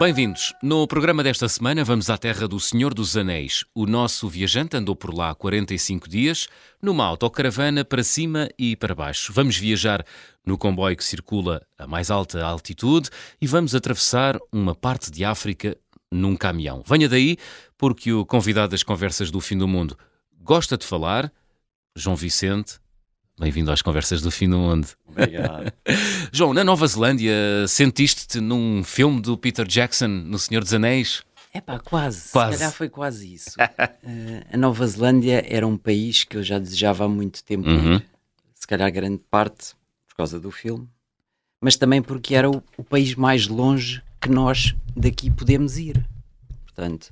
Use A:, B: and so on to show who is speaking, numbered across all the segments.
A: Bem-vindos. No programa desta semana vamos à terra do Senhor dos Anéis. O nosso viajante andou por lá 45 dias numa autocaravana para cima e para baixo. Vamos viajar no comboio que circula a mais alta altitude e vamos atravessar uma parte de África num caminhão. Venha daí porque o convidado das conversas do fim do mundo gosta de falar, João Vicente. Bem-vindo às conversas do fim do mundo.
B: Obrigado.
A: João, na Nova Zelândia, sentiste-te num filme do Peter Jackson, no Senhor dos Anéis?
B: É pá, quase.
A: Quase.
B: Se calhar foi quase isso. Eh, a Nova Zelândia era um país que eu já desejava há muito tempo
A: Uhum.
B: ir. Se calhar grande parte por causa do filme, mas também porque era o, o país mais longe que nós daqui podemos ir. Portanto,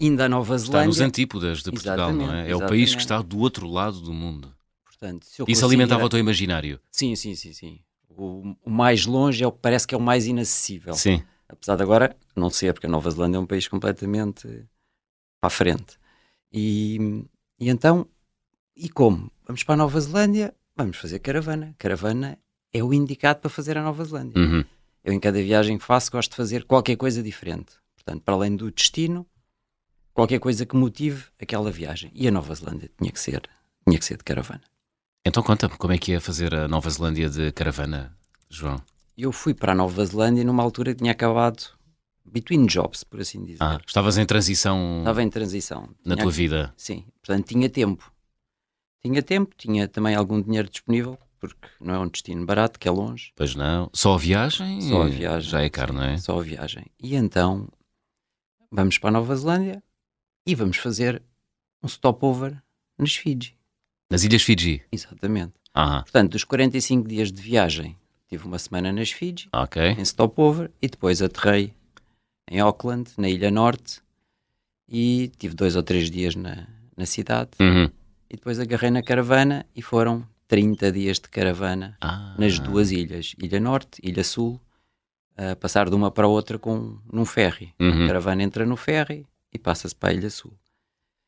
B: indo à Nova
A: Está
B: Zelândia.
A: nos antípodas de Portugal, não é?
B: Exatamente,
A: É o país que
B: exatamente.
A: está do outro lado do mundo.
B: Portanto,
A: Isso alimentava o teu imaginário.
B: Sim, sim, sim, sim. O, o mais longe é o que parece que é o mais inacessível.
A: Sim.
B: apesar de agora não ser, porque a Nova Zelândia é um país completamente para a frente. E, e então, e como? Vamos para a Nova Zelândia, vamos fazer caravana. Caravana é o indicado para fazer a Nova Zelândia.
A: Uhum.
B: Eu, em cada viagem que faço, gosto de fazer qualquer coisa diferente. Portanto, para além do destino, qualquer coisa que motive aquela viagem. E a Nova Zelândia tinha que ser, tinha que ser de caravana.
A: Então conta-me como é que é fazer a Nova Zelândia de caravana, João.
B: Eu fui para a Nova Zelândia numa altura que tinha acabado between jobs, por assim dizer.
A: Ah, estavas em transição
B: Estava em transição.
A: na
B: Tinha
A: tua vida.
B: Sim, portanto tinha tempo. Tinha tempo, tinha também algum dinheiro disponível, porque não é um destino barato, que é longe,
A: Pois não. Só a viagem?
B: só a viagem.
A: Já é caro, não é?
B: Só a viagem. E então vamos para a Nova Zelândia e vamos fazer um stopover nos Fiji.
A: Nas Ilhas Fiji.
B: Exatamente. Portanto, dos 45 dias de viagem, tive uma semana nas Fiji,
A: ok.
B: em stopover, e depois aterrei em Auckland, na Ilha Norte, e tive dois ou três dias na, na cidade.
A: Uhum.
B: E depois agarrei na caravana e foram 30 dias de caravana
A: Ah,
B: nas duas ilhas, Ilha Norte, Ilha Sul, a passar de uma para a outra com, num ferry.
A: Uhum.
B: A caravana entra no ferry e passa-se para a Ilha Sul.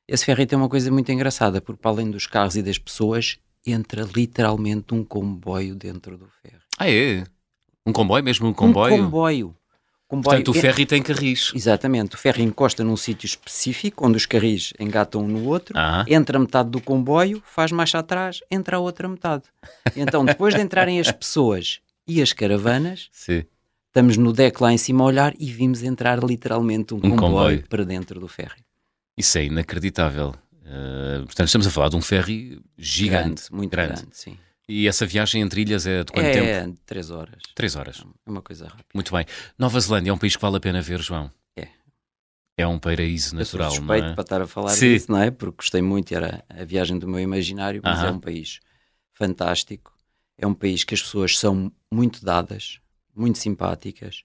B: Esse ferry tem uma coisa muito engraçada, porque para além dos carros e das pessoas, entra literalmente um comboio dentro do ferry.
A: Ah, é? Um comboio mesmo? Um comboio?
B: Um comboio. comboio.
A: Portanto, o
B: É-
A: ferry tem carris.
B: Exatamente, o ferry encosta num sítio específico, onde os carris engatam um no outro,
A: Ah,
B: entra metade do comboio, faz marcha atrás, entra a outra metade. Então, depois de entrarem as pessoas e as caravanas,
A: sim.
B: estamos no deck lá em cima a olhar e vimos entrar literalmente um, comboio,
A: comboio.
B: para dentro do ferry.
A: Isso é inacreditável. Uh, portanto, estamos a falar de um ferry gigante.
B: muito
A: grande.
B: grande, sim.
A: E essa viagem entre ilhas é de quanto tempo?
B: é três horas.
A: Três horas.
B: É uma coisa rápida.
A: Muito bem. Nova Zelândia é um país que vale a pena ver, João.
B: É.
A: É um paraíso
B: Eu sou
A: natural, não
B: suspeito
A: é?
B: para estar a falar
A: Sim.
B: disso, não é? Porque gostei muito, era a viagem do meu imaginário, mas
A: Aham.
B: é um país fantástico. É um país que as pessoas são muito dadas, muito simpáticas.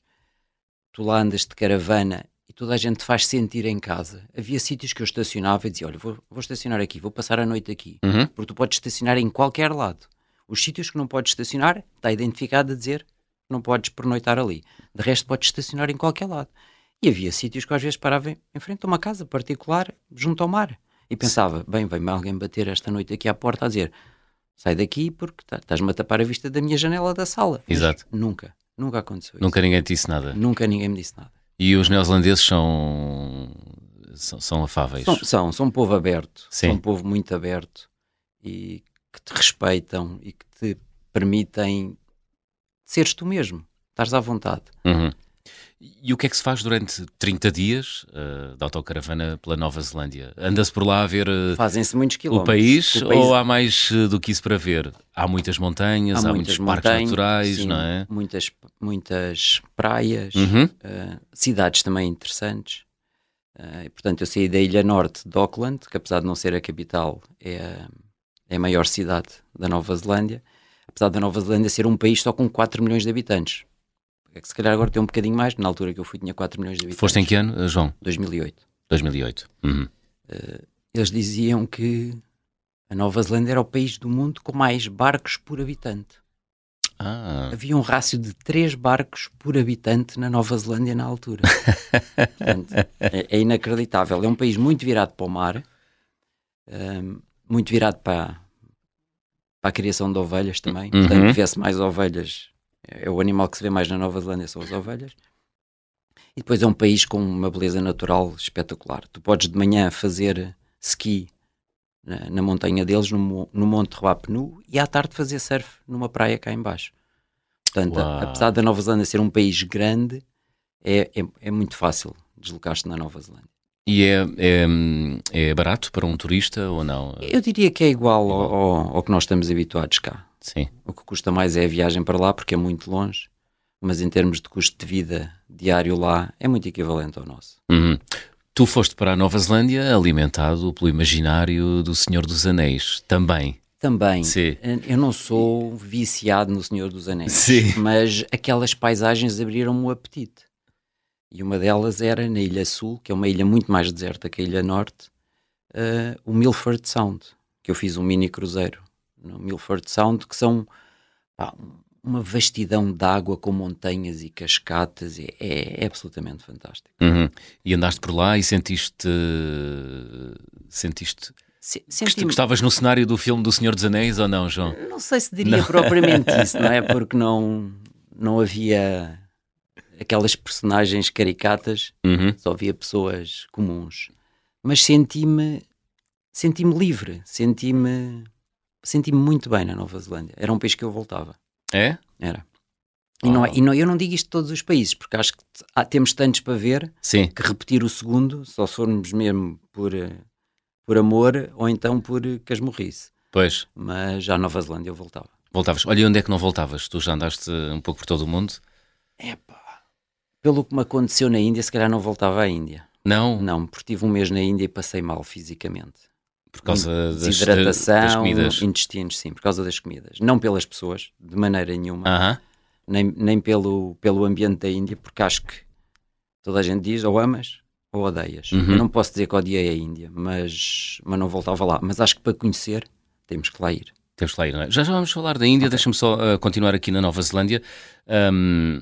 B: Tu lá andas de caravana e toda a gente te faz sentir em casa. Havia sítios que eu estacionava e dizia: Olha, vou, vou estacionar aqui, vou passar a noite aqui.
A: Uhum.
B: Porque tu podes estacionar em qualquer lado. Os sítios que não podes estacionar, está identificado a dizer que não podes pernoitar ali. De resto, podes estacionar em qualquer lado. E havia sítios que às vezes parava em frente a uma casa particular, junto ao mar. E pensava, bem, vem-me alguém bater esta noite aqui à porta a dizer sai daqui porque tá- estás-me a tapar a vista da minha janela da sala. Mas
A: Exato.
B: Nunca, nunca aconteceu isso.
A: Nunca ninguém te disse nada.
B: Nunca ninguém me disse nada.
A: E os neozelandeses são, são, são afáveis.
B: São, são, são um povo aberto,
A: Sim.
B: são um povo muito aberto e que te respeitam e que te permitem seres tu mesmo, estares à vontade.
A: Uhum. E o que é que se faz durante 30 dias uh, de autocaravana pela Nova Zelândia? Anda-se por lá a ver uh,
B: Fazem-se muitos
A: o
B: quilómetros.
A: país,
B: O país-
A: ou há mais uh, do que isso para ver? Há muitas montanhas, há, muitos parques naturais,
B: sim,
A: não é?
B: Muitas, muitas praias,
A: Uhum.
B: eh, cidades também interessantes. Eh, e, portanto, eu saí da Ilha Norte de Auckland, que apesar de não ser a capital, é a, é a maior cidade da Nova Zelândia. Apesar da Nova Zelândia ser um país só com 4 milhões de habitantes. É que se calhar agora tem um bocadinho mais, na altura que eu fui tinha 4 milhões de habitantes.
A: Foste em que ano, uh, João?
B: 2008.
A: 2008. Uhum.
B: Eles diziam que a Nova Zelândia era o país do mundo com mais barcos por habitante.
A: Ah,
B: Havia um rácio de 3 barcos por habitante na Nova Zelândia na altura. Portanto, é, é inacreditável. É um país muito virado para o mar, hum, muito virado para, para a criação de ovelhas também.
A: Uhum.
B: Portanto, vê-se mais ovelhas. É o animal que se vê mais na Nova Zelândia são as ovelhas. E depois é um país com uma beleza natural espetacular. Tu podes de manhã fazer ski na, na montanha deles, no, no Monte Ruapenu, e à tarde fazer surf numa praia cá embaixo. Portanto,
A: Uau.
B: apesar da Nova Zelândia ser um país grande, é, é, é muito fácil deslocar-te na Nova Zelândia.
A: E é, é, é barato para um turista ou não?
B: Eu diria que é igual ao, ao- ao que nós estamos habituados cá.
A: Sim.
B: O que custa mais é a viagem para lá, porque é muito longe, mas em termos de custo de vida diário lá, é muito equivalente ao nosso.
A: Uhum. Tu foste para a Nova Zelândia alimentado pelo imaginário do Senhor dos Anéis, também.
B: Também,
A: Sim.
B: eu não sou viciado no Senhor dos Anéis,
A: Sim.
B: mas aquelas paisagens abriram-me o apetite. E uma delas era na Ilha Sul, que é uma ilha muito mais deserta que a Ilha Norte, eh, o Milford Sound, que eu fiz um mini cruzeiro no Milford Sound, que são pá, uma vastidão de água com montanhas e cascatas, é, é absolutamente fantástico.
A: Uhum. E andaste por lá e sentiste. Sentiste.
B: Se-
A: que Estavas no cenário do filme do Senhor dos Anéis ou não, João?
B: Não sei se diria propriamente isso, não é? Porque não, não havia aquelas personagens caricatas,
A: Uhum.
B: só havia pessoas comuns. Mas senti-me senti-me livre, senti-me senti-me muito bem na Nova Zelândia. Era um país que eu voltava,
A: É?
B: era. E, não, é- e não, eu não digo isto de todos os países, porque acho que há- temos tantos para ver
A: Sim.
B: que repetir o segundo, só se formos mesmo por, eh, por amor ou então por eh, casmurrice.
A: Pois.
B: Mas já à Nova Zelândia eu voltava.
A: Voltavas. Olha, e onde é que não voltavas? Tu já andaste um pouco por todo o mundo?
B: Epá. Pelo que me aconteceu na Índia, se calhar não voltava à Índia.
A: Não?
B: Não, porque tive um mês na Índia e passei mal fisicamente.
A: Por causa das,
B: Desidratação,
A: das comidas.
B: intestinos, sim, por causa das comidas. Não pelas pessoas, de maneira nenhuma,
A: Aham.
B: nem, nem pelo, pelo ambiente da Índia, porque acho que toda a gente diz ou amas ou odeias.
A: Uhum.
B: Não posso dizer que odiei a Índia, mas, mas não voltava lá. Mas acho que para conhecer temos que lá ir.
A: Temos que lá ir, não é? Já já vamos falar da Índia, deixa-me só uh, continuar aqui na Nova Zelândia. Um,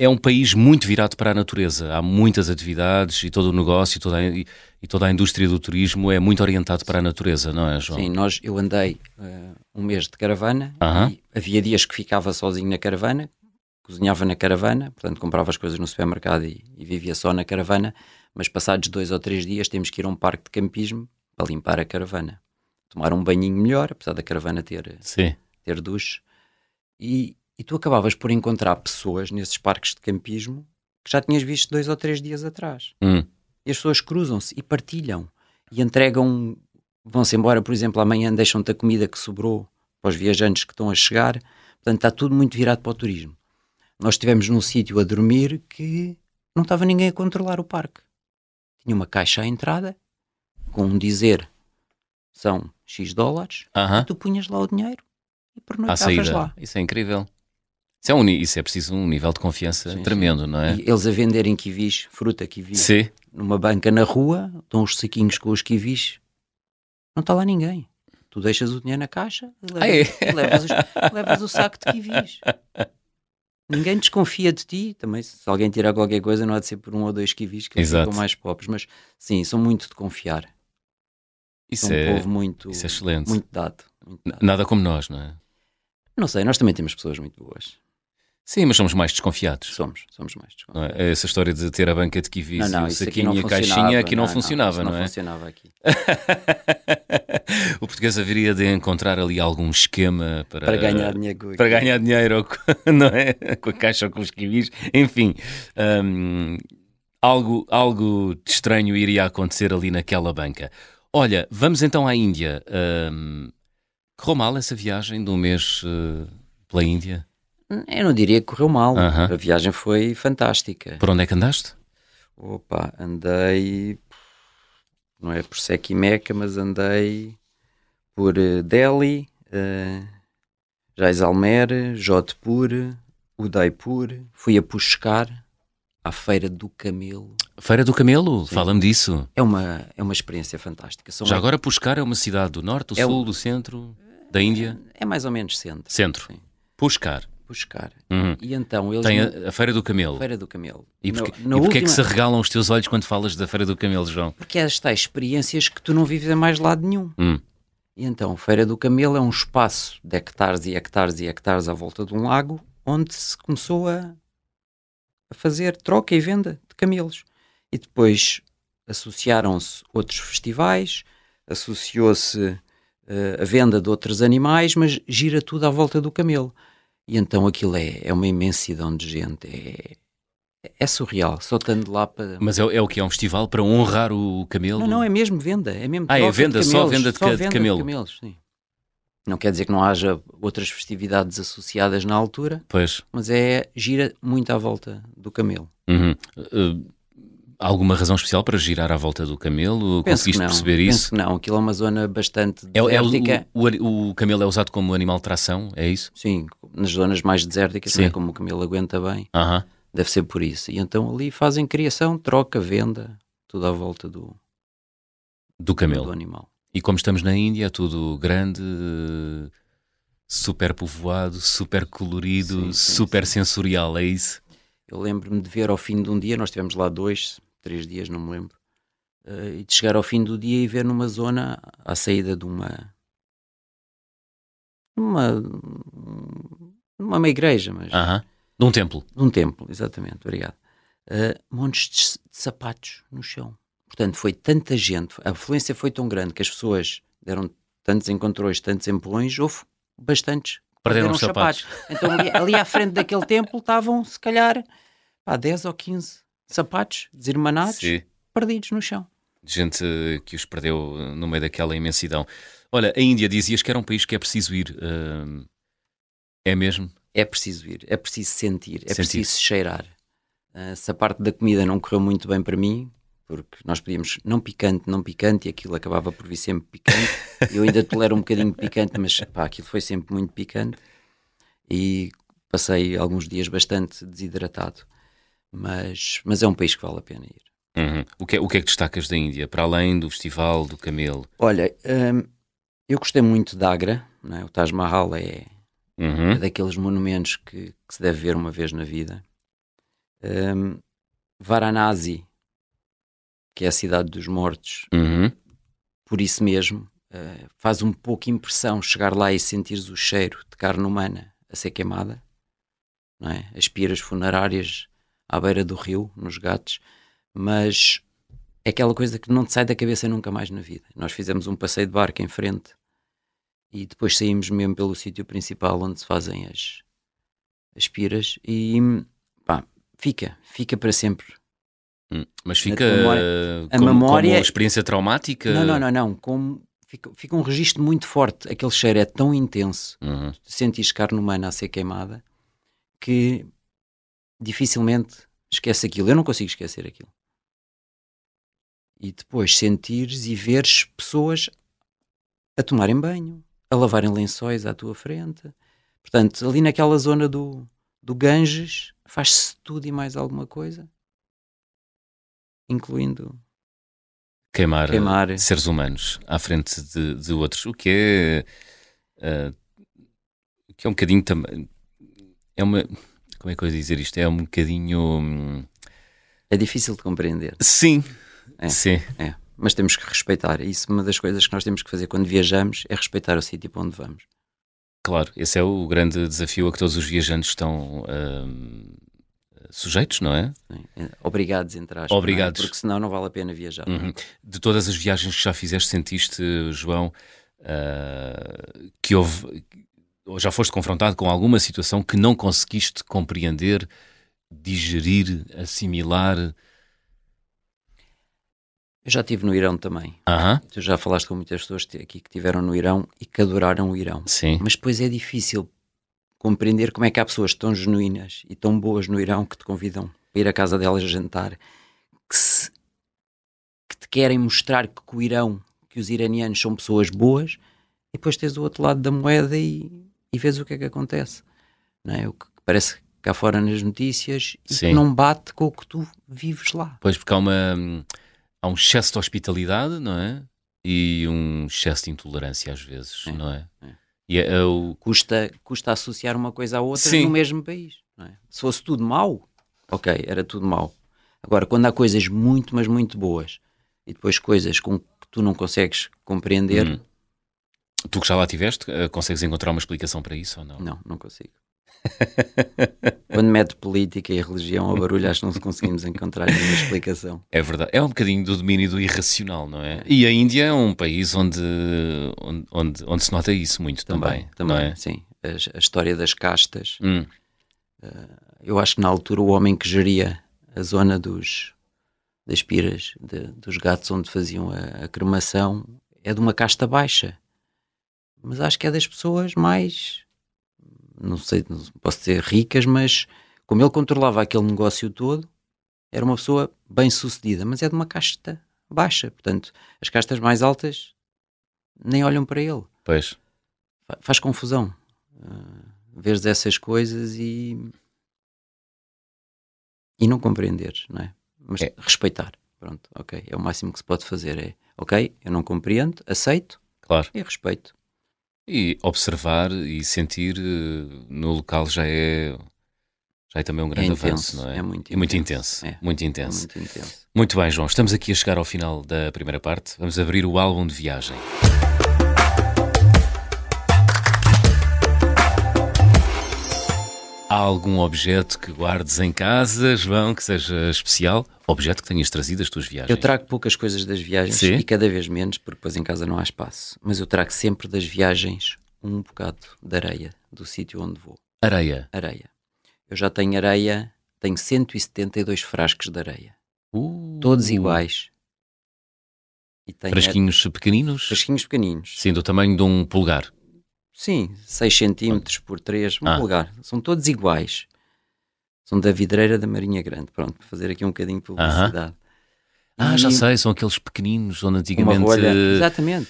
A: é um país muito virado para a natureza. Há muitas atividades e todo o negócio e toda a, e, e toda a indústria do turismo é muito orientado para a natureza, não é, João?
B: Sim, nós, eu andei eh, um mês de caravana
A: Aham.
B: e havia dias que ficava sozinho na caravana, cozinhava na caravana, portanto comprava as coisas no supermercado e, e vivia só na caravana, mas passados dois ou três dias temos que ir a um parque de campismo para limpar a caravana. Tomar um banhinho melhor, apesar da caravana ter,
A: Sim.
B: ter duche, e, e tu acabavas por encontrar pessoas nesses parques de campismo que já tinhas visto dois ou três dias atrás.
A: Hum.
B: E as pessoas cruzam-se e partilham e entregam, vão-se embora, por exemplo, amanhã deixam-te a comida que sobrou para os viajantes que estão a chegar. Portanto, está tudo muito virado para o turismo. Nós estivemos num sítio a dormir que não estava ninguém a controlar o parque. Tinha uma caixa à entrada com um dizer são X dólares,
A: Aham.
B: tu punhas lá o dinheiro e pernoitavas lá.
A: Isso é incrível. Isso é, um, isso é preciso um nível de confiança
B: Sim,
A: tremendo, não é?
B: E eles a venderem kiwis, fruta kiwi,
A: Sim.
B: numa banca na rua, estão os saquinhos com os kiwis, não está lá ninguém. Tu deixas o dinheiro na caixa e levas,
A: Ah, é?
B: levas, os- levas o saco de kiwis. Ninguém desconfia de ti. Também, se alguém tirar qualquer coisa, não há de ser por um ou dois kiwis que
A: Exato.
B: ficam mais pobres. Mas sim, são muito de confiar.
A: Isso
B: são um
A: é,
B: povo muito,
A: isso é excelente.
B: muito dado. muito dado.
A: Nada como nós, não é?
B: Não sei, nós também temos pessoas muito boas.
A: Sim, mas somos mais desconfiados.
B: Somos, somos mais
A: Não
B: desconfiados.
A: é? Essa história de ter a banca de kiwis
B: Não, não,
A: e o saquinho
B: não
A: e a caixinha
B: funcionava.
A: aqui não, funcionava,
B: isso
A: não,
B: não
A: é?
B: funcionava aqui.
A: o português haveria de encontrar ali algum esquema para,
B: Para ganhar dinheiro.
A: para ganhar dinheiro, não é? Com a caixa ou com os kiwis, enfim. hum, algo, algo de estranho iria acontecer ali naquela banca. Olha, vamos então à Índia. Hum, correu mal essa viagem de um mês eh, pela Índia?
B: Eu não diria que correu mal. A viagem foi fantástica.
A: Por onde é que andaste?
B: Opa, andei. Não é por Sec e Meca, mas andei por eh, Delhi, uh, Jaisalmer, Jodhpur, Udaipur. Fui a Pushkar, à Feira do Camelo.
A: Feira do Camelo, fala-me disso.
B: É uma, é uma experiência fantástica. São
A: Já agora Pushkar é uma cidade do norte, do
B: É o-
A: sul, do centro, da Índia?
B: É mais ou menos centro.
A: Centro.
B: Sim.
A: Pushkar.
B: Pushkar.
A: Uhum.
B: E então eles.
A: Tem a, a Feira do Camelo.
B: Feira do Camelo.
A: E porquê,
B: na
A: e porquê é que se
B: última-
A: regalam os teus olhos quando falas da Feira do Camelo, João?
B: Porque é estas experiências que tu não vives em mais lado nenhum.
A: Hum.
B: E então, Feira do Camelo é um espaço de hectares e hectares e hectares à volta de um lago, onde se começou a a fazer troca e venda de camelos. E depois associaram-se outros festivais, associou-se uh, a venda de outros animais, mas gira tudo à volta do camelo. E então aquilo é, é uma imensidão de gente, é, é surreal, só estando lá para.
A: Mas é, é, o que? É um festival para honrar o camelo?
B: Não, não, é mesmo venda. É mesmo
A: ah, é venda,
B: camelos,
A: só venda de,
B: só
A: venda de camelo. De
B: camelos, sim. Não quer dizer que não haja outras festividades associadas na altura,
A: pois.
B: mas é gira muito à volta do camelo.
A: Uhum. Uh, alguma razão especial para girar à volta do camelo?
B: Penso
A: Conseguiste
B: não,
A: perceber
B: penso
A: isso?
B: Que não, aquilo é uma zona bastante
A: é. É, o, o, o, camelo é usado como animal de tração, é isso?
B: Sim, nas zonas mais desérticas, não é como o camelo aguenta bem.
A: Uhum.
B: Deve ser por isso. E então ali fazem criação, troca, venda, tudo à volta do,
A: do camelo.
B: Do animal.
A: E como estamos na Índia, é tudo grande, super povoado, super colorido, sim, sim, super sim. sensorial, é isso?
B: Eu lembro-me de ver ao fim de um dia, nós tivemos lá dois, três dias, não me lembro, uh, e de chegar ao fim do dia e ver numa zona, à saída de uma. Uma. uma igreja, mas.
A: De um templo.
B: De um templo, exatamente, obrigado. Uh, montes de, de, sapatos no chão. Portanto, foi tanta gente, a afluência foi tão grande que as pessoas deram tantos encontrões, tantos empurrões, houve bastantes
A: perderam, os sapatos.
B: sapatos. Então, ali, ali, à frente daquele templo estavam, se calhar, pá, 10 ou 15 sapatos desirmanados, Sim. perdidos no chão.
A: Gente que os perdeu no meio daquela imensidão. Olha, a Índia dizias que era um país que é preciso ir. Uh, é mesmo?
B: É preciso ir, é preciso sentir, é sentir. preciso cheirar. Uh, se a parte da comida não correu muito bem para mim, porque nós pedíamos não picante, não picante, e aquilo acabava por vir sempre picante. Eu ainda tolero um bocadinho picante, mas pá, aquilo foi sempre muito picante. E passei alguns dias bastante desidratado. Mas, mas é um país que vale a pena ir.
A: Uhum. O, que é, o que é que destacas da Índia, para além do festival do camelo?
B: Olha, hum, eu gostei muito de Agra, é? o Taj Mahal é, uhum. é daqueles monumentos que, que, se deve ver uma vez na vida. Um, Varanasi, que é a cidade dos mortos,
A: uhum.
B: por isso mesmo, uh, faz um pouco impressão chegar lá e sentires o cheiro de carne humana a ser queimada, não é? as piras funerárias à beira do rio, nos gatos, mas é aquela coisa que não te sai da cabeça nunca mais na vida. Nós fizemos um passeio de barco em frente e depois saímos mesmo pelo sítio principal onde se fazem as, as piras e pá, fica, fica para sempre
A: Hum, mas fica memória, a como, memória, como experiência traumática?
B: Não, não, não, não. Como, fica, fica um registro muito forte. Aquele cheiro é tão intenso,
A: uhum.
B: sentires carne humana a ser queimada, que dificilmente esquece aquilo. Eu não consigo esquecer aquilo. E depois sentires e veres pessoas a tomarem banho, a lavarem lençóis à tua frente. Portanto, ali naquela zona do, do Ganges, faz-se tudo e mais alguma coisa incluindo
A: queimar, queimar, seres humanos à frente de, de outros, o que é uh, que é um bocadinho também é uma como é que eu ia dizer isto? É um bocadinho hum,
B: é difícil de compreender.
A: Sim,
B: é,
A: sim.
B: É. Mas temos que respeitar. Isso, uma das coisas que nós temos que fazer quando viajamos é respeitar o sítio para onde vamos.
A: Claro, esse é o grande desafio a que todos os viajantes estão uh, sujeitos, não é?
B: é obrigados, entre aspas. É?
A: Obrigados.
B: É? Porque senão não vale a pena viajar.
A: Uhum. De todas as viagens que já fizeste, sentiste, João, uh, que houve. Ou já foste confrontado com alguma situação que não conseguiste compreender, digerir, assimilar?
B: Eu já estive no Irão também.
A: Uhum.
B: Tu já falaste com muitas pessoas aqui que estiveram no Irão e que adoraram o Irão.
A: Sim.
B: Mas depois é difícil compreender como é que há pessoas tão genuínas e tão boas no Irão que te convidam para ir à casa delas jantar, que, se, que te querem mostrar que, o Irão, que os iranianos são pessoas boas, e depois tens o outro lado da moeda e, e vês o que é que acontece. Não é? O que parece cá fora nas notícias e que não bate com o que tu vives lá.
A: Pois, porque há, uma, há um excesso de hospitalidade, não é? E um excesso de intolerância às vezes,
B: é,
A: não é?
B: é.
A: E é, o...
B: custa, custa associar uma coisa à outra
A: Sim.
B: no mesmo país. É? Se fosse tudo mau, ok, era tudo mau. Agora, quando há coisas muito, mas muito boas e depois coisas com que tu não consegues compreender. Hum.
A: Tu que já lá tiveste, uh, consegues encontrar uma explicação para isso ou não?
B: Não, não consigo. Quando mete política e religião ao barulho, acho que não conseguimos encontrar nenhuma explicação.
A: É verdade. É um bocadinho do domínio do irracional, não é? E a Índia é um país onde, onde, onde, onde se nota isso muito também.
B: Também,
A: não é?
B: sim. A, a história das castas.
A: Hum,
B: Eu acho que na altura o homem que geria a zona dos das piras, de- dos gatos onde faziam a, a cremação, é de uma casta baixa. Mas acho que é das pessoas mais, não sei, não posso dizer ricas, mas como ele controlava aquele negócio todo, era uma pessoa bem sucedida, mas é de uma casta baixa. Portanto, as castas mais altas nem olham para ele.
A: pois.
B: Fa- Faz confusão. Uh, veres essas coisas e. e não compreenderes, não é? Mas
A: É.
B: respeitar. Pronto, ok. É o máximo que se pode fazer. É, ok, eu não compreendo, aceito
A: Claro.
B: e respeito.
A: E observar e sentir eh, no local já é, já é também um grande
B: intenso,
A: avanço, não é?
B: é muito
A: E muito
B: intenso,
A: intenso.
B: é.
A: Muito
B: É
A: intenso.
B: muito intenso.
A: Muito bem, João. Estamos aqui a chegar ao final da primeira parte. Vamos abrir o álbum de viagem. Há algum objeto que guardes em casa, João, que seja especial? Objeto que tenhas trazido das tuas viagens?
B: Eu trago poucas coisas das viagens
A: Sim?
B: e cada vez menos, porque depois em casa não há espaço. Mas eu trago sempre das viagens um bocado de areia do sítio onde vou.
A: Areia.
B: Areia. Eu já tenho areia, tenho 172 frascos de areia.
A: Uh,
B: todos iguais. E
A: Frasquinhos pequeninos?
B: frasquinhos pequeninos.
A: Sim, do tamanho de um polegar.
B: Sim, 6 centímetros por 3, um
A: Ah.
B: polegar. São todos iguais. São da vidreira da Marinha Grande. Pronto, para fazer aqui um bocadinho de publicidade.
A: Ah,
B: E
A: já sei, são aqueles pequeninos onde antigamente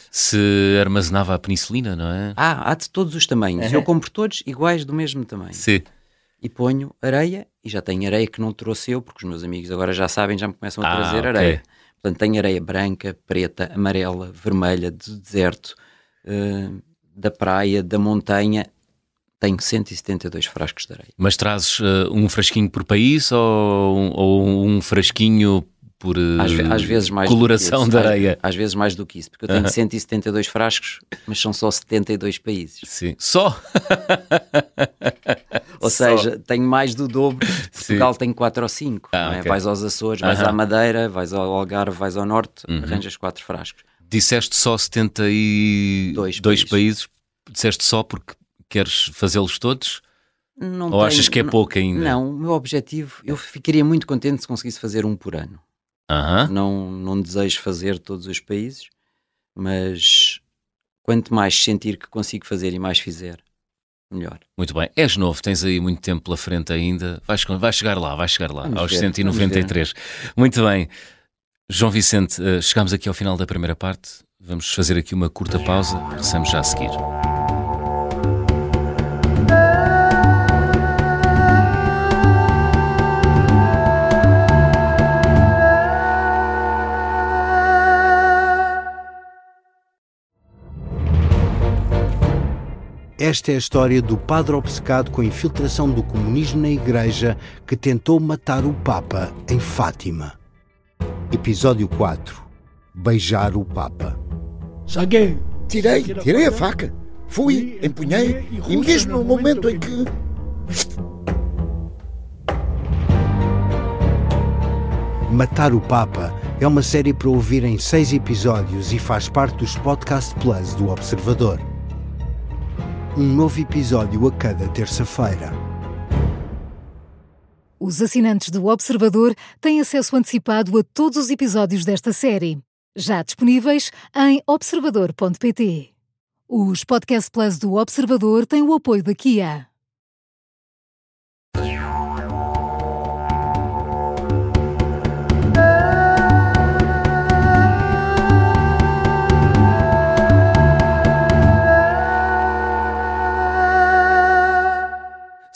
A: se armazenava a penicilina, não é?
B: Ah, há de todos os tamanhos. Eu compro todos iguais do mesmo tamanho.
A: Sim.
B: E ponho areia, e já tenho areia que não trouxe eu, porque os meus amigos agora já sabem, já me começam a
A: Ah,
B: trazer areia. Portanto, tenho areia branca, preta, amarela, vermelha, do deserto, eh, da praia, da montanha. Tenho 172 frascos de areia.
A: Mas trazes eh, um frasquinho por país ou, um- ou um frasquinho por eh,
B: Às, às vezes mais
A: coloração de areia?
B: Às, às vezes mais do que isso, porque eu tenho 172 frascos, mas são só 72 países.
A: Sim. Só?
B: Ou
A: Só.
B: seja, tenho mais do dobro. Portugal tem 4 ou 5.
A: Ah,
B: é?
A: ok.
B: Vais aos Açores, vais
A: Aham.
B: à Madeira, vais ao Algarve, vais ao Norte,
A: Uhum.
B: arranjas 4 frascos.
A: Disseste só 72
B: Dois
A: países. Disseste só porque queres fazê-los todos?
B: Não
A: ou
B: tenho-
A: achas que é
B: não-
A: pouco ainda?
B: Não, o meu objetivo, eu ficaria muito contente se conseguisse fazer um por ano.
A: Aham.
B: Não, não desejo fazer todos os países, mas quanto mais sentir que consigo fazer e mais fizer, melhor.
A: Muito bem. És novo, tens aí muito tempo pela frente ainda. Vais, vais chegar lá, vais chegar lá,
B: Vamos
A: aos
B: ver,
A: 193. Muito bem. João Vicente, eh, chegamos aqui ao final da primeira parte. Vamos fazer aqui uma curta pausa. Regressamos já a seguir.
C: Esta é a história do padre obcecado com a infiltração do comunismo na Igreja que tentou matar o Papa em Fátima. Episódio 4 Beijar o Papa.
D: Saguei.
E: Tirei, tirei a faca. Fui, empunhei, e mesmo no momento em que.
C: Matar o Papa é uma série para ouvir em seis episódios e faz parte dos Podcast Plus do Observador. Um novo episódio a cada terça-feira.
F: Os assinantes do Observador têm acesso antecipado a todos os episódios desta série, já disponíveis em observador.pt. Os Podcast Plus do Observador têm o apoio da Kia.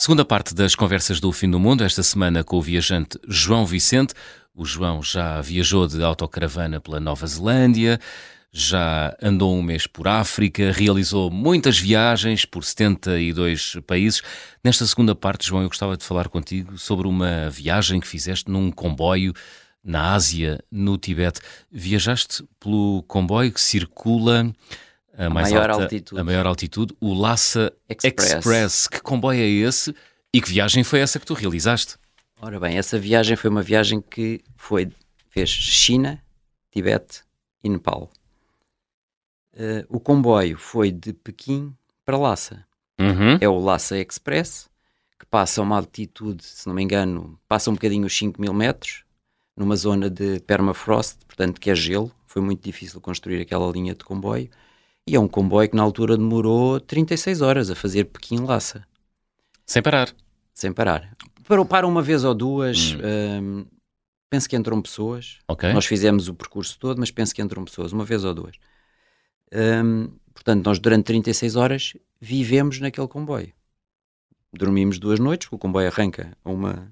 A: Segunda parte das conversas do fim do mundo, esta semana com o viajante João Vicente. O João já viajou de autocaravana pela Nova Zelândia, já andou um mês por África, realizou muitas viagens por 72 países. Nesta segunda parte, João, eu gostava de falar contigo sobre uma viagem que fizeste num comboio na Ásia, no Tibete. Viajaste pelo comboio que circula a, mais
B: maior
A: alta,
B: altitude.
A: a maior altitude, o Lhasa
B: Express.
A: Express. Que comboio é esse e que viagem foi essa que tu realizaste?
B: Ora bem, essa viagem foi uma viagem que foi, fez China, Tibete e Nepal. Eh, o comboio foi de Pequim para Lhasa.
A: Uhum.
B: É o Lhasa Express, que passa a uma altitude, se não me engano, passa um bocadinho os 5 mil metros, numa zona de permafrost, portanto que é gelo. Foi muito difícil construir aquela linha de comboio. E é um comboio que na altura demorou 36 horas a fazer Pequim-Lhasa.
A: Sem parar.
B: sem parar. Parou, para uma vez ou duas, hum, penso que entram pessoas.
A: Ok.
B: Nós fizemos o percurso todo, mas penso que entram pessoas, uma vez ou duas. Hum, portanto, nós durante 36 horas vivemos naquele comboio. Dormimos duas noites, porque o comboio arranca a uma,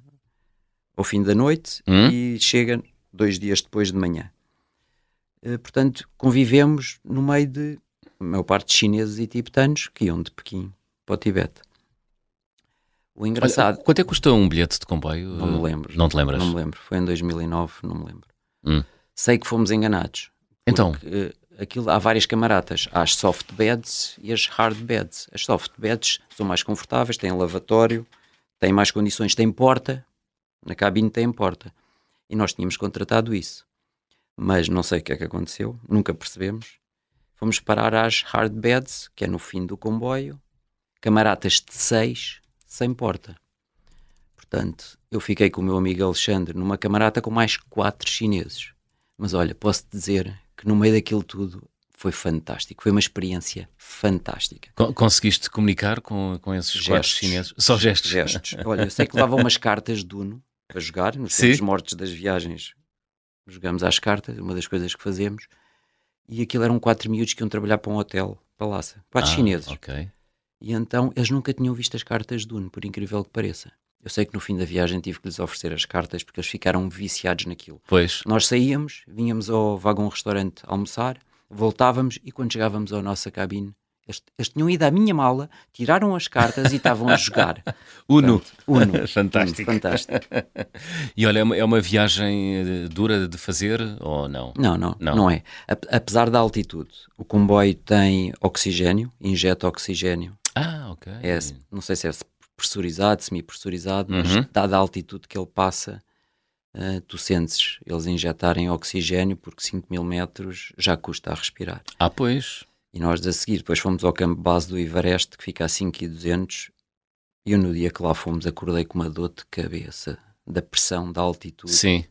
B: ao fim da noite
A: Hum.
B: e chega dois dias depois de manhã. Eh, portanto, convivemos no meio de a maior parte de chineses e tibetanos que iam de Pequim para o Tibete. O engraçado,
A: Olha, quanto é que custa um bilhete de comboio?
B: não me lembro.
A: Não te lembras?
B: Não me lembro. Foi em 2009, não me lembro.
A: Hum.
B: Sei que fomos enganados.
A: Então?
B: Eh, aquilo, há várias camaratas. Há as soft beds e as hard beds. As soft beds são mais confortáveis, têm lavatório, têm mais condições, têm porta. Na cabine tem porta. E nós tínhamos contratado isso. Mas não sei o que é que aconteceu, nunca percebemos. Fomos parar às hard beds, que é no fim do comboio. Camaratas de seis, sem porta. Portanto, eu fiquei com o meu amigo Alexandre numa camarata com mais quatro chineses. Mas olha, posso-te dizer que no meio daquilo tudo foi fantástico. Foi uma experiência fantástica.
A: Con- Conseguiste comunicar com, com esses quatro
B: Gestos.
A: chineses? Só gestos.
B: Gestos. Olha, eu sei que levava umas cartas de Uno para jogar, nos
A: Sim.
B: tempos mortos das viagens. Jogamos às cartas, uma das coisas que fazemos. E aquilo eram quatro miúdos que iam trabalhar para um hotel, Lhasa. Quatro
A: Ah,
B: chineses.
A: Ok.
B: E então eles nunca tinham visto as cartas de Uno, por incrível que pareça. Eu sei que no fim da viagem tive que lhes oferecer as cartas porque eles ficaram viciados naquilo.
A: Pois.
B: Nós saíamos, vinhamos ao vagão restaurante almoçar, voltávamos e quando chegávamos à nossa cabine, eles, eles tinham ido à minha mala, tiraram as cartas e estavam a jogar.
A: Uno.
B: Portanto, Uno.
A: Fantástico.
B: Uno, fantástico.
A: E olha, é uma, é uma viagem eh, dura de fazer ou não?
B: Não, não,
A: Não.
B: não, é. Ap- Apesar da altitude, o comboio tem oxigênio, injeta oxigênio.
A: Ah, ok.
B: É, não sei se é pressurizado, semi-pressurizado, mas
A: Uhum.
B: dada a altitude que ele passa, eh, tu sentes eles injetarem oxigênio porque 5 mil metros já custa a respirar.
A: Ah, pois.
B: E nós a seguir depois fomos ao campo base do Ivareste, que fica a 5,200 e eu no dia que lá fomos acordei com uma dor de cabeça da pressão, da altitude.
A: Sim.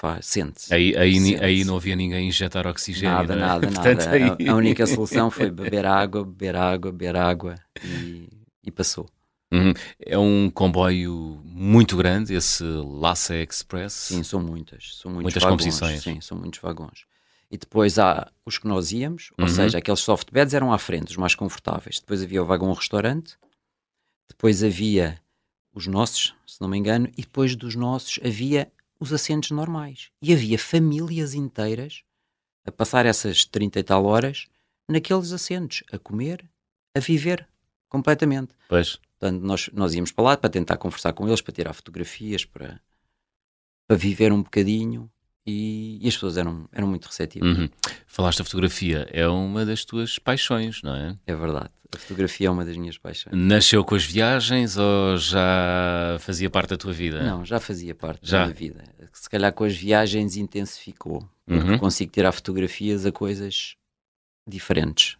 B: Faz, sente-se.
A: Aí, aí,
B: Sente-se.
A: aí não havia ninguém injetar oxigênio.
B: Nada,
A: não é?
B: nada,
A: Portanto,
B: nada.
A: aí-
B: A, a única solução foi beber água, beber água, beber água e, e passou.
A: Uhum. É um comboio muito grande, esse Lhasa Express.
B: Sim, são muitas. São
A: Muitas
B: vagões.
A: composições.
B: Sim, são muitos vagões. E depois há os que nós íamos, ou
A: Uhum.
B: seja, aqueles soft beds eram à frente, os mais confortáveis. Depois havia o vagão restaurante, depois havia os nossos, se não me engano, e depois dos nossos havia os assentos normais. E havia famílias inteiras a passar essas 30 e tal horas naqueles assentos, a comer, a viver completamente.
A: Pois.
B: Portanto, nós, nós íamos para lá para tentar conversar com eles, para tirar fotografias, para, para viver um bocadinho e, e as pessoas eram, eram muito receptivas.
A: Uhum. Falaste da fotografia, é uma das tuas paixões, não é?
B: É verdade. A fotografia é uma das minhas paixões.
A: Nasceu com as viagens ou já fazia parte da tua vida?
B: Não, já fazia parte
A: Já?
B: da minha vida. Se calhar com as viagens intensificou. Porque
A: Uhum.
B: consigo tirar fotografias a coisas diferentes.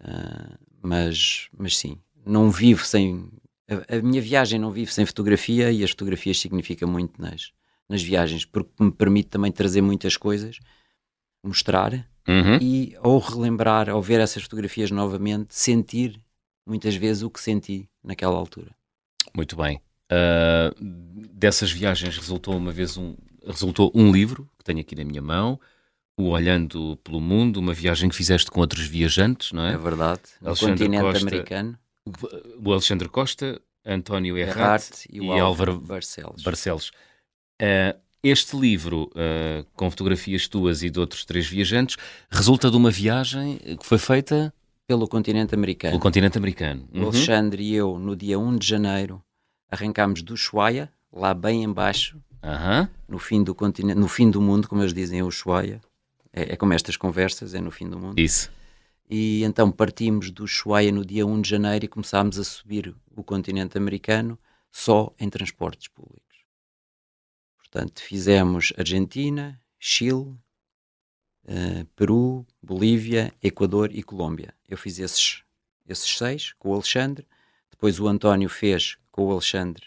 B: Ah, mas, mas sim, não vivo sem. A, a minha viagem não vive sem fotografia e as fotografias significam muito nas, nas viagens, porque me permite também trazer muitas coisas, mostrar
A: Uhum.
B: e ao relembrar, ao ver essas fotografias novamente, sentir muitas vezes o que senti naquela altura.
A: Muito bem. Ah, dessas viagens resultou uma vez um, resultou um livro que tenho aqui na minha mão, o Olhando pelo Mundo, uma viagem que fizeste com outros viajantes, não
B: É,
A: é?
B: verdade. No
A: Alexandre
B: continente
A: Costa
B: americano,
A: O Alexandre Costa, António Errat
B: e o
A: e
B: Álvaro
A: Álvaro
B: Barcelos.
A: Barcelos. Ah, este livro, ah, com fotografias tuas e de outros três viajantes, resulta de uma viagem que foi feita
B: Pelo continente americano.
A: pelo continente americano.
B: O
A: Uhum.
B: Alexandre e eu, no dia 1 de janeiro, arrancámos do Ushuaia, lá bem embaixo,
A: Aham.
B: no fim do continente, no fim do mundo, como eles dizem, o Ushuaia. É, é como estas conversas, é no fim do mundo.
A: Isso.
B: E então partimos do Ushuaia no dia 1 de janeiro e começámos a subir o continente americano só em transportes públicos. Portanto, fizemos Argentina, Chile, uh, Peru, Bolívia, Equador e Colômbia. Eu fiz esses, esses seis com o Alexandre. Depois o António fez com o Alexandre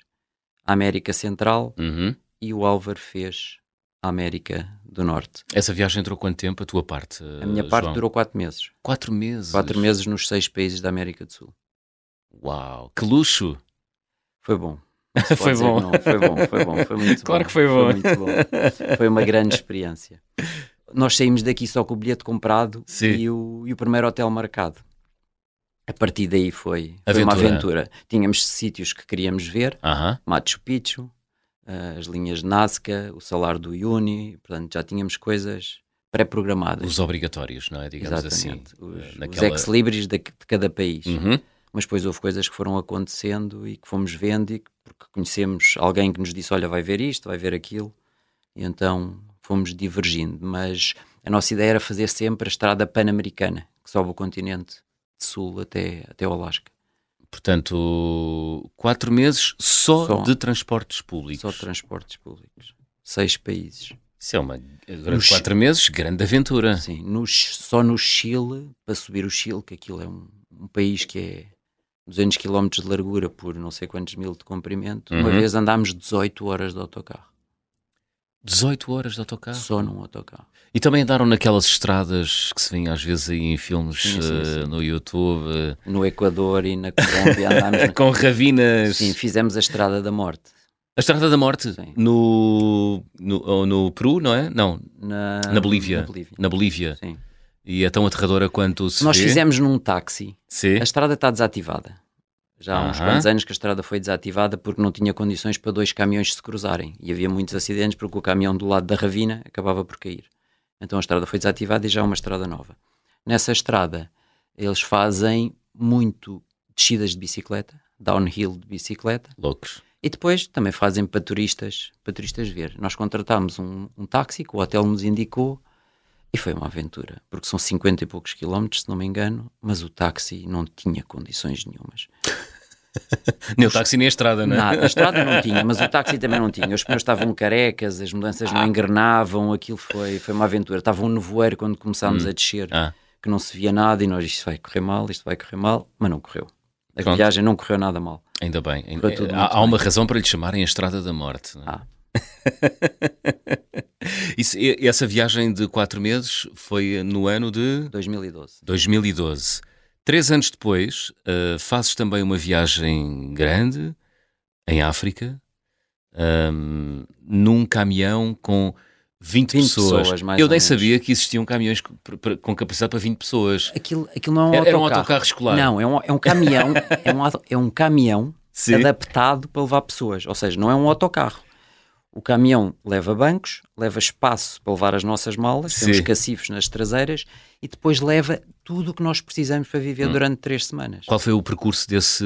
B: a América Central
A: Uhum.
B: e o Álvaro fez a América do Norte.
A: Essa viagem durou quanto tempo, a tua parte?
B: A minha parte
A: João?
B: durou quatro meses.
A: Quatro meses.
B: Quatro meses nos seis países da América do Sul.
A: Uau, que luxo!
B: Foi bom.
A: Foi bom.
B: não. Foi bom, foi bom, foi muito
A: Claro
B: bom.
A: que foi bom.
B: muito bom. Foi uma grande experiência. Nós saímos daqui só com o bilhete comprado e o, e o primeiro hotel marcado. A partir daí foi, foi uma
A: Aventura.
B: aventura. Tínhamos sítios que queríamos ver,
A: Aham.
B: Machu Picchu, eh, as linhas de Nazca, o salário do Uni, portanto já tínhamos coisas pré-programadas.
A: Os obrigatórios, não é? Digamos
B: Exatamente.
A: assim.
B: Os,
A: eh,
B: os
A: naquela-
B: ex-libris de, de cada país.
A: Uhum.
B: Mas depois houve coisas que foram acontecendo e que fomos vendo e que, porque conhecemos alguém que nos disse, olha, vai ver isto, vai ver aquilo. E então fomos divergindo. Mas a nossa ideia era fazer sempre a estrada pan-americana, que sobe o continente de sul até, até o Alasca.
A: Portanto, quatro meses só,
B: Só.
A: de transportes públicos.
B: Só transportes públicos. Seis países.
A: Isso é uma. Durante
B: No
A: quatro meses, grande aventura.
B: Sim, no só no Chile, para subir o Chile, que aquilo é um, um país que é 200 km de largura por não sei quantos mil de comprimento, uma
A: Uhum.
B: vez andámos 18 horas de autocarro.
A: 18 horas de autocarro.
B: Só num autocarro.
A: E também andaram naquelas estradas que se vêem às vezes aí em filmes
B: Sim, sim,
A: eh,
B: sim.
A: no YouTube,
B: No Equador e na Colômbia andámos. na-
A: com ravinas.
B: Sim, fizemos a Estrada da Morte.
A: A Estrada da Morte
B: Sim.
A: no, no, no Peru, não é? Não,
B: Na,
A: na Bolívia.
B: Na Bolívia.
A: Na Bolívia.
B: Sim.
A: E é tão aterradora quanto se
B: Nós
A: vê.
B: fizemos num táxi.
A: Sim.
B: A estrada está desativada. Já há uns quantos anos que a estrada foi desativada porque não tinha condições para dois caminhões se cruzarem. E havia muitos acidentes porque o caminhão do lado da ravina acabava por cair. Então a estrada foi desativada e já é uma estrada nova. Nessa estrada, eles fazem muito descidas de bicicleta, downhill de bicicleta,
A: Loucos.
B: e depois também fazem para turistas, para turistas ver. Nós contratámos um, um táxi que o hotel nos indicou e foi uma aventura, porque são 50 e poucos quilómetros, se não me engano, mas o táxi não tinha condições nenhumas.
A: Nem o táxi nem a estrada, não é?
B: Nada, a estrada não tinha, mas o táxi também não tinha. Os pneus estavam carecas, as mudanças
A: Ah.
B: não engrenavam, aquilo foi, foi uma aventura. Estava um nevoeiro quando começámos a descer,
A: Ah.
B: que não se via nada, e nós, isto vai correr mal, isto vai correr mal, mas não correu. A
A: Pronto.
B: viagem não correu nada mal.
A: Ainda bem. Ainda- há, há uma
B: bem.
A: razão para lhe chamarem a Estrada da Morte. não é?
B: Ah.
A: Isso- essa viagem de quatro meses foi no ano de
B: 2012.
A: 2012. Três anos depois, eh, fazes também uma viagem grande em África, ahm, num caminhão com 20,
B: 20
A: pessoas.
B: pessoas,
A: Eu nem
B: menos.
A: sabia que existiam caminhões com, capacidade para 20 pessoas.
B: Aquilo, aquilo não é um
A: Era, era um
B: autocarro.
A: autocarro escolar.
B: Não, é um, é um caminhão, é um, é um caminhão
A: Sim.
B: adaptado para levar pessoas. Ou seja, não é um autocarro. O caminhão leva bancos, leva espaço para levar as nossas malas, temos
A: Sim.
B: cacifes nas traseiras e depois leva tudo o que nós precisamos para viver
A: Hum.
B: durante três semanas.
A: Qual foi o percurso desse,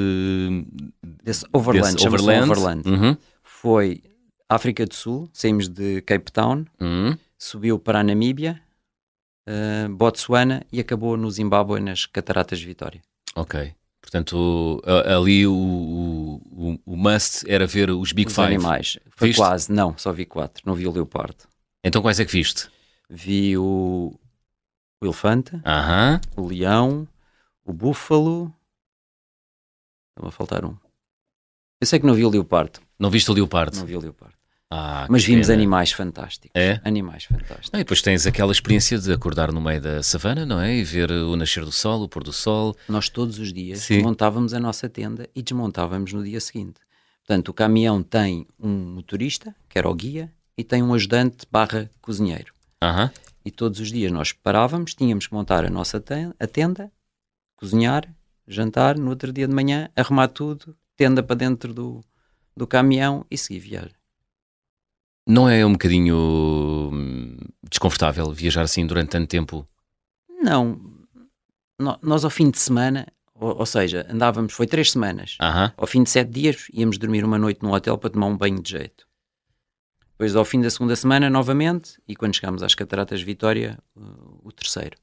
B: Desse overland,
A: desse overland?
B: overland.
A: Uhum,
B: Foi África do Sul, saímos de Cape Town,
A: uhum.
B: subiu para a Namíbia, eh, Botsuana e acabou no Zimbábue nas Cataratas de Vitória.
A: Ok. Portanto, ali o, o, o- must era ver os Big
B: Os
A: Five.
B: animais. Foi
A: Viste?
B: quase, não, só vi quatro. Não vi o leopardo.
A: Então quais é que viste?
B: Vi o, o elefante,
A: Aham.
B: o leão, o búfalo. Estava a faltar um. Eu sei que não vi o leopardo.
A: Não viste o leopardo?
B: Não vi o leopardo.
A: Ah,
B: Mas vimos
A: pena.
B: animais fantásticos.
A: É?
B: Animais fantásticos.
A: Ah, e depois tens aquela experiência de acordar no meio da savana, não é? E ver o nascer do sol, o pôr do sol.
B: Nós todos os dias
A: Sim.
B: montávamos a nossa tenda e desmontávamos no dia seguinte. Portanto, o caminhão tem um motorista, que era o guia, e tem um ajudante barra cozinheiro. E todos os dias nós parávamos, tínhamos que montar a nossa ten- a tenda, cozinhar, jantar, no outro dia de manhã, arrumar tudo, tenda para dentro do, do caminhão e seguir viagem.
A: Não é um bocadinho hum, desconfortável viajar assim durante tanto tempo?
B: Não, no- nós ao fim de semana, ou, ou seja, andávamos, foi três semanas, ao fim de sete dias íamos dormir uma noite num hotel para tomar um banho de jeito. Depois ao fim da segunda semana novamente, e quando chegámos às Cataratas de Vitória, uh, o terceiro.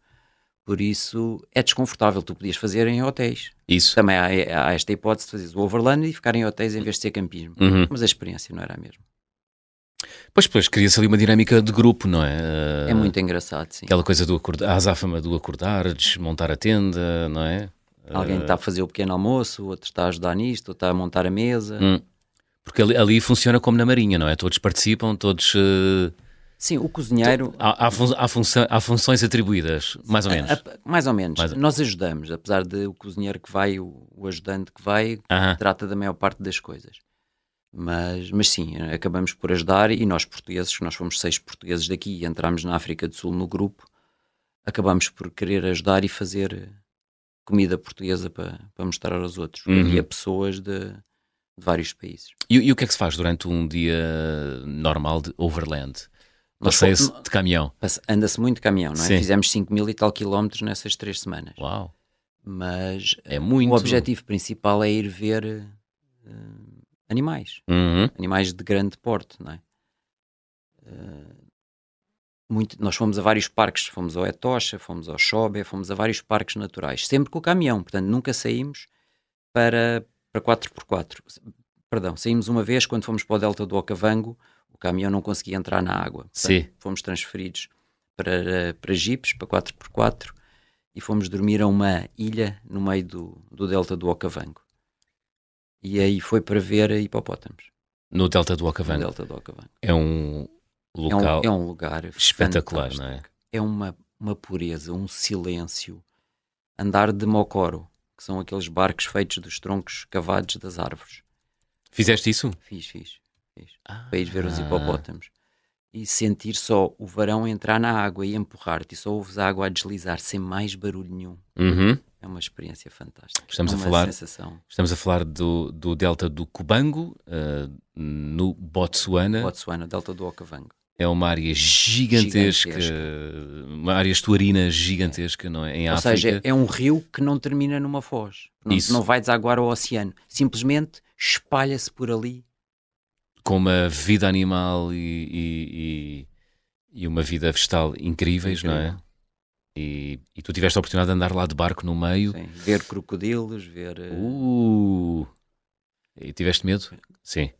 B: Por isso é desconfortável. Tu podias fazer em hotéis.
A: Isso.
B: Também há, há esta hipótese de fazeres o overland e ficar em hotéis em vez de ser campismo.
A: Uhum.
B: Mas a experiência não era a mesma.
A: Pois, pois, cria-se ali uma dinâmica de grupo, não é?
B: É muito engraçado, sim.
A: Aquela coisa do acordar, a azáfama do acordar, desmontar a tenda, não é?
B: Alguém está a fazer o pequeno almoço, outro está a ajudar nisto, outro está a montar a mesa.
A: Hum. Porque ali, ali funciona como na Marinha, não é? Todos participam, todos. eh,
B: Sim, o cozinheiro.
A: há, há, fun- há função- há funções atribuídas, mais ou menos.
B: a- a- mais ou menos.
A: Mais
B: Nós ajudamos, apesar de o cozinheiro que vai, o, o ajudante que vai,
A: Aham.
B: trata da maior parte das coisas. Mas, mas sim, acabamos por ajudar e nós portugueses, nós fomos seis portugueses daqui e entramos na África do Sul no grupo, acabamos por querer ajudar e fazer comida portuguesa para, para mostrar aos outros.
A: Uhum.
B: Havia pessoas de, de vários países.
A: E, e o que é que se faz durante um dia normal de overland? Passeia-se de caminhão.
B: Anda-se muito de caminhão, não é?
A: Sim.
B: Fizemos 5 mil e tal quilómetros nessas três semanas.
A: Uau!
B: Mas
A: É muito.
B: o objetivo principal é ir ver eh, animais.
A: Uhum.
B: animais de grande porte, não é? Eh, muito, nós fomos a vários parques, fomos ao Etosha, fomos ao Chobe, fomos a vários parques naturais, sempre com o caminhão, portanto nunca saímos para, para 4x4. Perdão, saímos uma vez quando fomos para o Delta do Okavango, o caminhão não conseguia entrar na água. Portanto. Fomos transferidos para, para jipes, para 4x4, e fomos dormir a uma ilha no meio do, do Delta do Okavango. E aí foi para ver hipopótamos.
A: No Delta do
B: no
A: Okavango.
B: Delta do Okavango.
A: É um
B: É um,
A: local
B: é um lugar
A: espetacular,
B: fantástico.
A: não é?
B: É uma, uma pureza, um silêncio. Andar de mocoro, que são aqueles barcos feitos dos troncos cavados das árvores.
A: Fizeste isso?
B: Fiz, fiz, fiz.
A: Ah.
B: Para ir ver os hipopótamos. E sentir só o varão entrar na água e empurrar-te, e só ouves a água a deslizar sem mais barulho nenhum.
A: Uhum.
B: É uma experiência fantástica.
A: Estamos
B: é
A: a falar-
B: sensação.
A: Estamos a falar do, do Delta do Cubango, eh, no Botsuana.
B: Botsuana, Delta do Okavango.
A: É uma área gigantesca,
B: Gigantesca.
A: uma área estuarina gigantesca, não é? Em
B: Ou
A: África.
B: seja, é um rio que não termina numa foz. Não,
A: Isso.
B: não vai desaguar ao oceano. Simplesmente espalha-se por ali.
A: com uma vida animal e, e- e- e uma vida vegetal incríveis, não é? E, e tu tiveste a oportunidade de andar lá de barco no meio.
B: Sim. Ver crocodilos, ver eh,
A: Uh! E tiveste medo? Sim.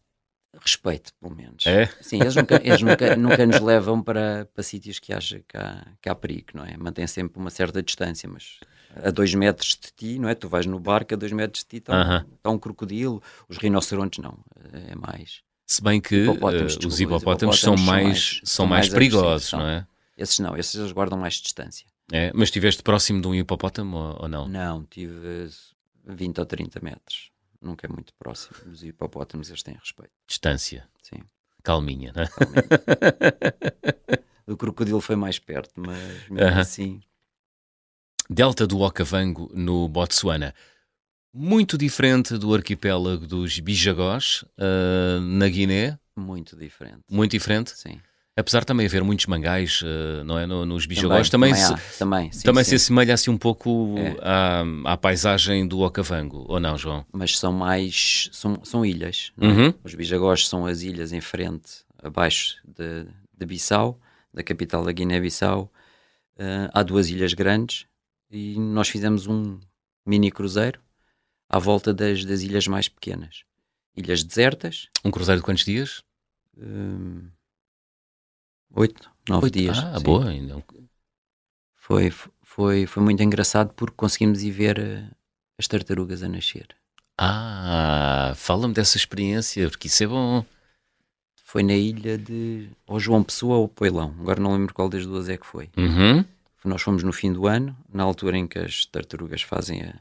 B: respeito, pelo menos.
A: É?
B: Sim, eles nunca, eles nunca, nunca nos levam para, para sítios que, haja, que, há, que há perigo, não é? Mantém sempre uma certa distância, mas a dois metros de ti, não é? Tu vais no barco, a dois metros de ti está,
A: Aham.
B: está um crocodilo. Os rinocerontes não, é mais.
A: Se bem que
B: Hipopótamos,
A: eh,
B: desculpa,
A: os
B: os
A: hipopótamos
B: hipopótamos
A: são
B: são
A: mais,
B: mais-
A: são mais
B: mais
A: perigosos, não é?
B: Esses não, esses eles guardam mais distância.
A: É, Mas estiveste próximo de um hipopótamo ou, ou não?
B: Não, tive 20 ou 30 metros. Nunca é muito próximo. Os hipopótamos, eles têm respeito.
A: Distância.
B: Sim.
A: Calminha, não é?
B: O crocodilo foi mais perto, mas mesmo
A: Aham.
B: assim.
A: Delta do Okavango, no Botsuana. Muito diferente do arquipélago dos Bijagós, eh, na Guiné.
B: Muito diferente.
A: Muito diferente.
B: Sim.
A: Apesar de também haver muitos mangais, eh, não é? No- nos Bijagós, também,
B: também,
A: se,
B: há, também, sim,
A: também
B: sim.
A: se assemelha assim um pouco
B: É.
A: à, à paisagem do Okavango, ou não, João?
B: Mas são mais. São, são ilhas. é?
A: Uhum.
B: Os Bijagós são as ilhas em frente, abaixo de, de Bissau, da capital da Guiné-Bissau. Eh, há duas ilhas grandes e nós fizemos um mini cruzeiro à volta das, das ilhas mais pequenas. Ilhas desertas,
A: Um cruzeiro de quantos dias?
B: hum, oito, nove
A: Oito.
B: dias.
A: Ah,
B: sim.
A: boa. ainda.
B: Foi, foi, foi muito engraçado porque conseguimos ir ver eh, as tartarugas a nascer.
A: Ah, fala-me dessa experiência, porque isso é bom.
B: Foi na ilha de ou João Pessoa ou Poilão, agora não lembro qual das duas é que foi.
A: Uhum.
B: Nós fomos no fim do ano, na altura em que as tartarugas fazem a.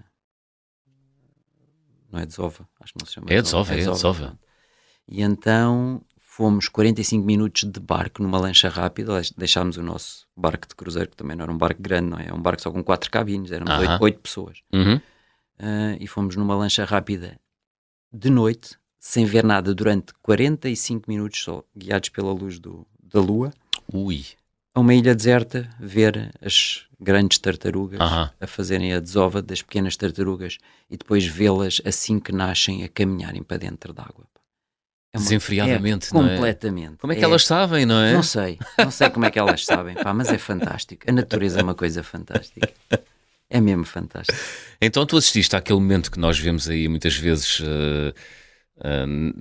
B: Não é desova, acho que não se chama.
A: É desova, é a desova.
B: pronto. E então fomos 45 minutos de barco numa lancha rápida, deix- deixámos o nosso barco de cruzeiro, que também não era um barco grande, não é? É um barco só com quatro cabines, éramos
A: Aham.
B: oito, oito pessoas.
A: Uhum.
B: Ah, e fomos numa lancha rápida de noite, sem ver nada, durante 45 minutos só, guiados pela luz do, da lua,
A: Ui.
B: a uma ilha deserta, ver as grandes tartarugas a fazerem a desova das pequenas tartarugas e depois vê-las assim que nascem a caminharem para dentro d'água. pá. É uma-
A: Desenfreadamente,
B: é,
A: não é?
B: completamente.
A: Como é que elas sabem, não é?
B: Não sei, não sei como é que elas sabem, pá, mas é fantástico. A natureza é uma coisa fantástica. É mesmo fantástico.
A: Então tu assististe àquele momento que nós vemos aí muitas vezes n-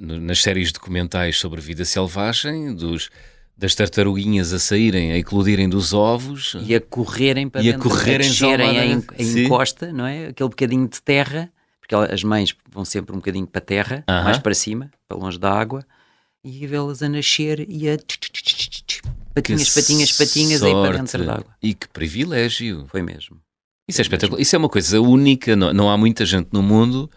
A: n- nas séries documentais sobre vida selvagem, dos, das tartaruguinhas a saírem, a eclodirem dos ovos.
B: E a correrem para
A: E a
B: dentro,
A: correrem
B: a descerem em,
A: desalmadamente.
B: em
A: Sim.
B: encosta, não é? Aquele bocadinho de terra, porque as mães vão sempre um bocadinho para a terra,
A: Aham.
B: mais para cima, para longe da água, e vê-las a nascer e a tch, tch, tch, patinhas,
A: Que
B: patinhas, patinhas aí para dentro da água.
A: E que privilégio.
B: Foi mesmo.
A: Isso é espetacular. Isso é uma coisa única. Não, não há muita gente no mundo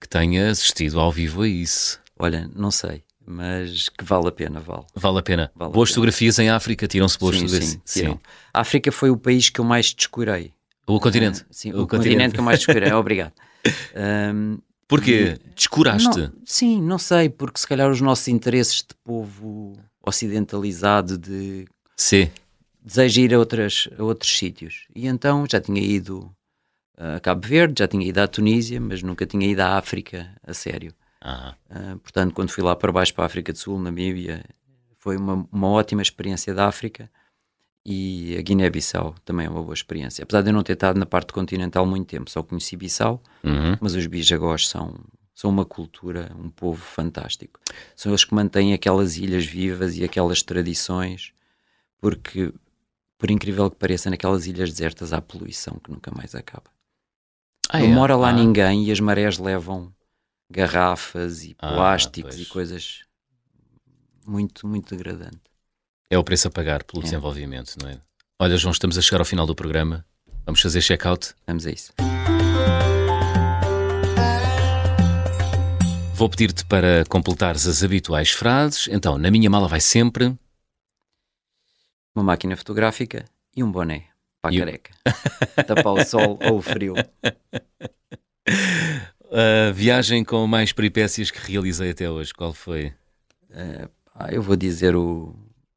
A: que tenha assistido ao vivo a isso.
B: Olha, não sei, mas que vale a pena, vale.
A: Vale a pena.
B: Vale a
A: boas
B: pena.
A: fotografias em África, tiram-se boas
B: sim,
A: fotografias.
B: sim, tiram. A África foi o país que eu mais descurei.
A: O continente.
B: Ah, sim, o, continente. que eu mais descurei. Obrigado. Ahm,
A: Porquê? Descuraste?
B: Não, sim, não sei, porque se calhar os nossos interesses de povo ocidentalizado, de
A: Sim.
B: deseja ir a, outras, a outros sítios. E então já tinha ido a Cabo Verde, já tinha ido à Tunísia, mas nunca tinha ido à África a sério.
A: Ah,
B: Ah, portanto, quando fui lá para baixo, para a África do Sul, Namíbia, foi uma, uma ótima experiência da África. E a Guiné-Bissau também é uma boa experiência. Apesar de eu não ter estado na parte continental muito tempo, só conheci Bissau,
A: uhum.
B: mas os bijagós são, são uma cultura, um povo fantástico. São eles que mantêm aquelas ilhas vivas e aquelas tradições, porque, por incrível que pareça, naquelas ilhas desertas há poluição que nunca mais acaba.
A: Ah,
B: não
A: é?
B: mora lá
A: Ah,
B: ninguém e as marés levam garrafas e
A: Ah,
B: plásticos
A: pois.
B: e coisas muito, muito degradante.
A: É o preço a pagar pelo
B: É.
A: desenvolvimento, não é? Olha, João, estamos a chegar ao final do programa. Vamos fazer check-out.
B: Vamos a isso.
A: Vou pedir-te para completares as habituais frases. Então, na minha mala vai sempre.
B: Uma máquina fotográfica e um boné para a careca. Tapar o sol ou o frio.
A: A viagem com mais peripécias que realizei até hoje, qual foi?
B: Ah, eu vou dizer o,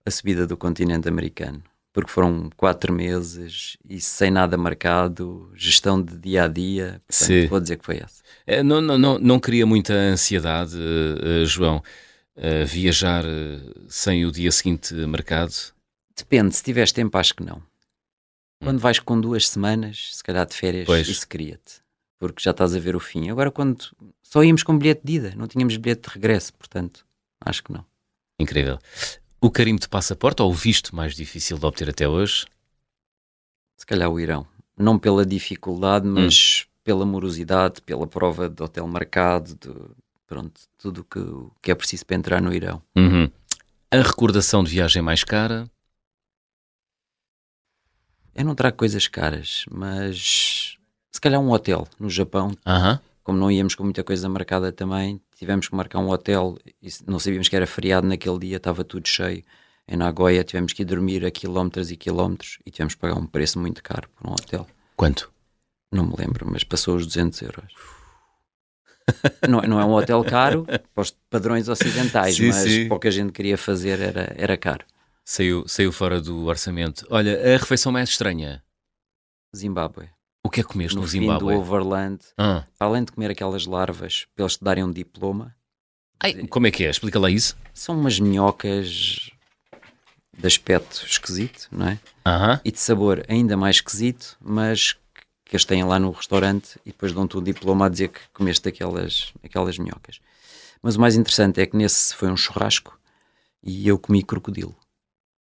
B: a subida do continente americano, porque foram quatro meses e sem nada marcado, gestão de dia a dia. Portanto,
A: Sim.
B: vou dizer que foi essa.
A: Eh, Não, não, não, não queria muita ansiedade, eh, eh, João, eh, viajar sem o dia seguinte marcado.
B: Depende, se tiveres tempo, acho que não. Quando vais com duas semanas, se calhar de férias,
A: Pois.
B: isso cria-te, porque já estás a ver o fim. Agora, quando só íamos com bilhete de ida, não tínhamos bilhete de regresso, portanto, acho que não.
A: Incrível. O carimbo de passaporte ou o visto mais difícil de obter até hoje?
B: Se calhar o Irão. Não pela dificuldade,
A: Hum.
B: mas pela morosidade, pela prova de hotel marcado, de, pronto, tudo o que, que é preciso para entrar no Irão.
A: Uhum. A recordação de viagem mais cara?
B: Eu não trago coisas caras, mas se calhar um hotel no Japão,
A: Aham.
B: como não íamos com muita coisa marcada também, tivemos que marcar um hotel e não sabíamos que era feriado naquele dia, estava tudo cheio. Em Nagoya tivemos que ir dormir a quilómetros e quilómetros e tivemos que pagar um preço muito caro por um hotel.
A: Quanto?
B: Não me lembro, mas passou os 200 euros. não, não é um hotel caro para os padrões ocidentais,
A: Sim,
B: mas
A: sim.
B: para o que a gente queria fazer era, era caro.
A: Saiu, saiu fora do orçamento. Olha, a refeição mais estranha.
B: Zimbábue.
A: O que é que comeste no,
B: No fim do
A: Zimbábue?
B: Overland,
A: Ah.
B: além de comer aquelas larvas para eles te darem um diploma,
A: Ai, como é que é? Explica lá isso.
B: são umas minhocas de aspecto esquisito, não é?
A: Aham.
B: E de sabor ainda mais esquisito, mas que eles têm lá no restaurante e depois dão-te um diploma a dizer que comeste aquelas, aquelas minhocas. Mas o mais interessante é que nesse foi um churrasco e eu comi crocodilo.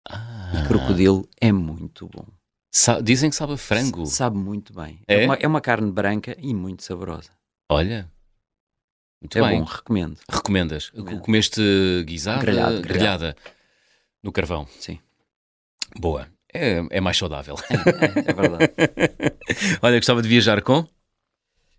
A: Ah.
B: E crocodilo é muito bom.
A: Sa- dizem que sabe a frango.
B: S- Sabe muito bem.
A: É?
B: uma, é uma carne branca e muito saborosa.
A: Olha. Muito
B: é
A: bem.
B: bom, recomendo.
A: Recomendas?
B: Recomendo.
A: Comeste guisada?
B: Grelhado,
A: grelhada. No carvão.
B: Sim.
A: Boa. É, é mais saudável.
B: É, é, é verdade.
A: Olha, gostava de viajar com?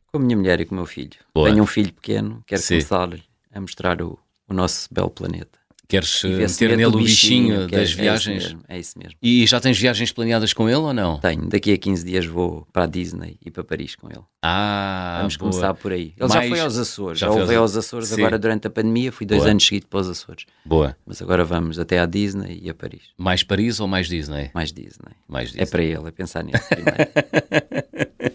B: com a minha mulher e com o meu filho.
A: Boa.
B: Tenho um filho pequeno, quero
A: Sim.
B: começar a mostrar o, o nosso belo planeta.
A: Queres eh, meter
B: mete
A: nele o bichinho
B: é-
A: das
B: é isso
A: viagens?
B: mesmo, É isso mesmo.
A: E já tens viagens planeadas com ele ou não?
B: Tenho. Daqui a 15 dias vou para a Disney e para Paris com ele.
A: Ah,
B: Vamos
A: boa.
B: começar por aí. Ele
A: Mais-
B: já foi aos Açores.
A: já
B: Já, aos- Açores
A: Sim.
B: agora durante a pandemia. Fui dois
A: Boa.
B: anos seguidos para os Açores.
A: Boa.
B: Mas agora vamos até à Disney e a Paris.
A: Mais Paris ou mais Disney?
B: Mais Disney.
A: Mais Disney.
B: É para ele, é pensar nele primeiro.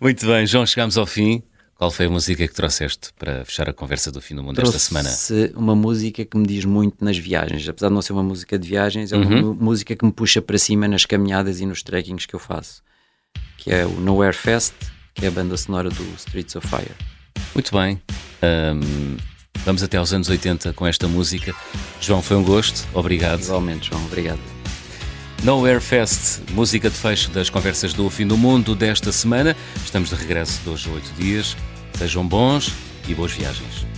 A: Muito bem, João, chegamos ao fim. Qual foi a música que trouxeste para fechar a conversa do fim do mundo esta semana?
B: Trouxe uma música que me diz muito nas viagens. Apesar de não ser uma música de viagens, é uma
A: Uhum.
B: música que me puxa para cima nas caminhadas e nos trekkings que eu faço. Que é o Nowhere Fest, que é a banda sonora do Streets of Fire.
A: Muito bem. Ahm, vamos até aos anos 80 com esta música. João, foi um gosto. Obrigado.
B: Igualmente, João. Obrigado.
A: Nowhere Fest, música de fecho das conversas do fim do mundo desta semena. Estamos de regresso de hoje a oito dias. Sejam bons e boas viagens.